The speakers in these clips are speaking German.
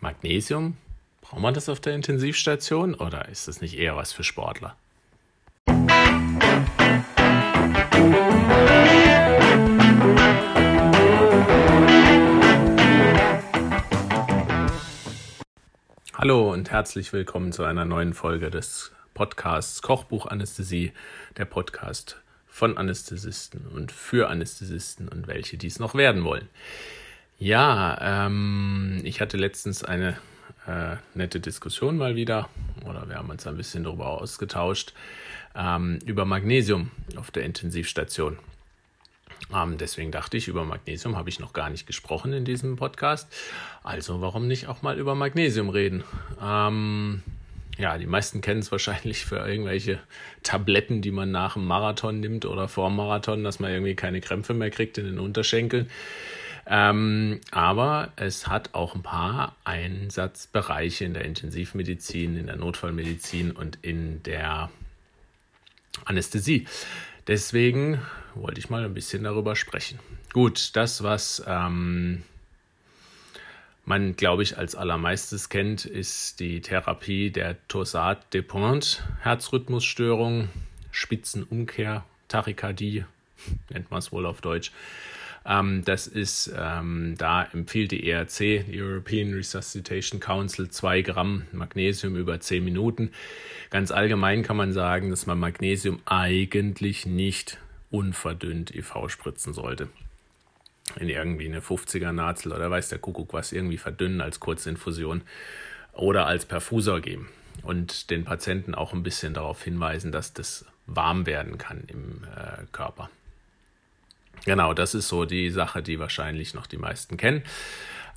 Magnesium, braucht man das auf der Intensivstation oder ist das nicht eher was für Sportler? Hallo und herzlich willkommen zu einer neuen Folge des Podcasts Kochbuch Anästhesie, der Podcast von Anästhesisten und für Anästhesisten und welche dies noch werden wollen. Ja, ähm, ich hatte letztens eine äh, nette Diskussion mal wieder, oder wir haben uns ein bisschen darüber ausgetauscht, ähm, über Magnesium auf der Intensivstation. Ähm, deswegen dachte ich, über Magnesium habe ich noch gar nicht gesprochen in diesem Podcast. Also warum nicht auch mal über Magnesium reden? Ähm, ja, die meisten kennen es wahrscheinlich für irgendwelche Tabletten, die man nach dem Marathon nimmt oder vor dem Marathon, dass man irgendwie keine Krämpfe mehr kriegt in den Unterschenkeln. Ähm, aber es hat auch ein paar Einsatzbereiche in der Intensivmedizin, in der Notfallmedizin und in der Anästhesie. Deswegen wollte ich mal ein bisschen darüber sprechen. Gut, das, was ähm, man, glaube ich, als allermeistes kennt, ist die Therapie der Torsade de Pointe, Herzrhythmusstörung, Spitzenumkehr, Tachykardie, nennt man es wohl auf Deutsch. Ähm, das ist, ähm, da empfiehlt die ERC, die European Resuscitation Council, 2 Gramm Magnesium über 10 Minuten. Ganz allgemein kann man sagen, dass man Magnesium eigentlich nicht unverdünnt IV spritzen sollte. In irgendwie eine 50er Nazel oder weiß der Kuckuck was, irgendwie verdünnen als Kurzinfusion oder als Perfusor geben. Und den Patienten auch ein bisschen darauf hinweisen, dass das warm werden kann im äh, Körper. Genau, das ist so die Sache, die wahrscheinlich noch die meisten kennen.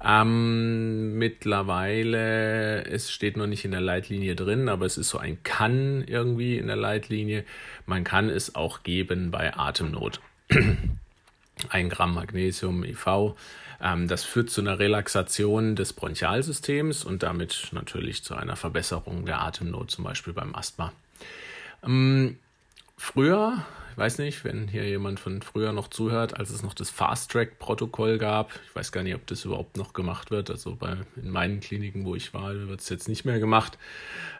Ähm, mittlerweile, es steht noch nicht in der Leitlinie drin, aber es ist so ein Kann irgendwie in der Leitlinie. Man kann es auch geben bei Atemnot. ein Gramm Magnesium IV. Ähm, das führt zu einer Relaxation des Bronchialsystems und damit natürlich zu einer Verbesserung der Atemnot, zum Beispiel beim Asthma. Ähm, früher ich weiß nicht, wenn hier jemand von früher noch zuhört, als es noch das Fast-Track-Protokoll gab. Ich weiß gar nicht, ob das überhaupt noch gemacht wird. Also bei, in meinen Kliniken, wo ich war, wird es jetzt nicht mehr gemacht.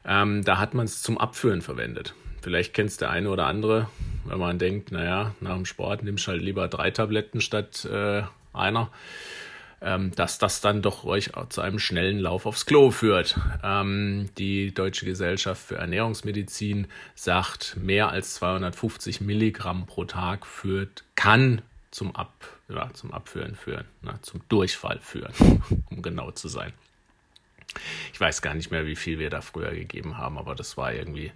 Ähm, da hat man es zum Abführen verwendet. Vielleicht kennt es der eine oder andere, wenn man denkt, naja, nach dem Sport nimmst du halt lieber drei Tabletten statt äh, einer ähm, dass das dann doch euch zu einem schnellen Lauf aufs Klo führt. Ähm, die Deutsche Gesellschaft für Ernährungsmedizin sagt, mehr als 250 Milligramm pro Tag führt, kann zum, Ab, ja, zum Abführen führen, ne, zum Durchfall führen, um genau zu sein. Ich weiß gar nicht mehr, wie viel wir da früher gegeben haben, aber das war irgendwie,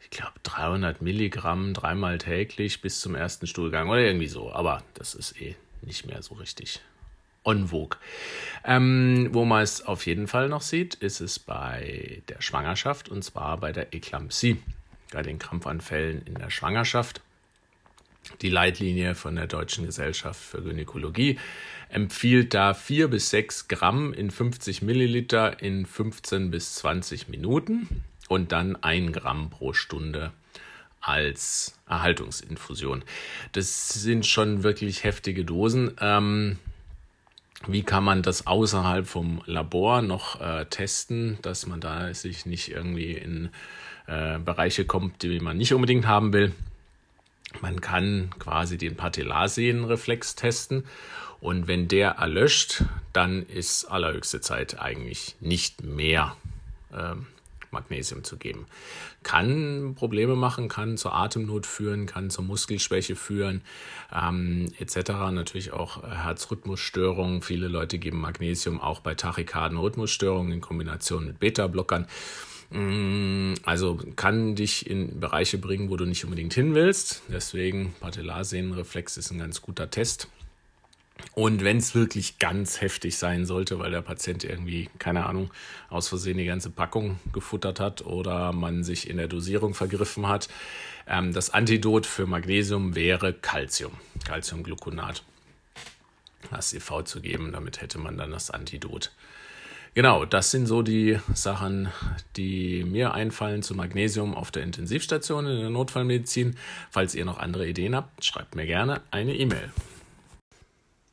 ich glaube, 300 Milligramm dreimal täglich bis zum ersten Stuhlgang oder irgendwie so. Aber das ist eh nicht mehr so richtig en vogue. Ähm, wo man es auf jeden Fall noch sieht, ist es bei der Schwangerschaft und zwar bei der Eklampsie, bei den Krampfanfällen in der Schwangerschaft. Die Leitlinie von der Deutschen Gesellschaft für Gynäkologie empfiehlt da 4 bis 6 Gramm in 50 Milliliter in 15 bis 20 Minuten und dann 1 Gramm pro Stunde als Erhaltungsinfusion. Das sind schon wirklich heftige Dosen. Ähm, wie kann man das außerhalb vom Labor noch äh, testen, dass man da sich nicht irgendwie in äh, Bereiche kommt, die man nicht unbedingt haben will. Man kann quasi den Patellarsehnenreflex testen und wenn der erlöscht, dann ist allerhöchste Zeit eigentlich nicht mehr ähm, Magnesium zu geben. Kann Probleme machen, kann zur Atemnot führen, kann zur Muskelschwäche führen, ähm, etc. Natürlich auch Herzrhythmusstörungen. Viele Leute geben Magnesium auch bei Tachykarden Rhythmusstörungen in Kombination mit Beta-Blockern. Mm, also kann dich in Bereiche bringen, wo du nicht unbedingt hin willst. Deswegen Patellarsehnenreflex ist ein ganz guter Test. Und wenn es wirklich ganz heftig sein sollte, weil der Patient irgendwie, keine Ahnung, aus Versehen die ganze Packung gefuttert hat oder man sich in der Dosierung vergriffen hat, ähm, das Antidot für Magnesium wäre Calcium, Calciumgluconat. Das IV zu geben, damit hätte man dann das Antidot. Genau, das sind so die Sachen, die mir einfallen zu Magnesium auf der Intensivstation in der Notfallmedizin. Falls ihr noch andere Ideen habt, schreibt mir gerne eine E-Mail.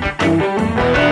Thank you.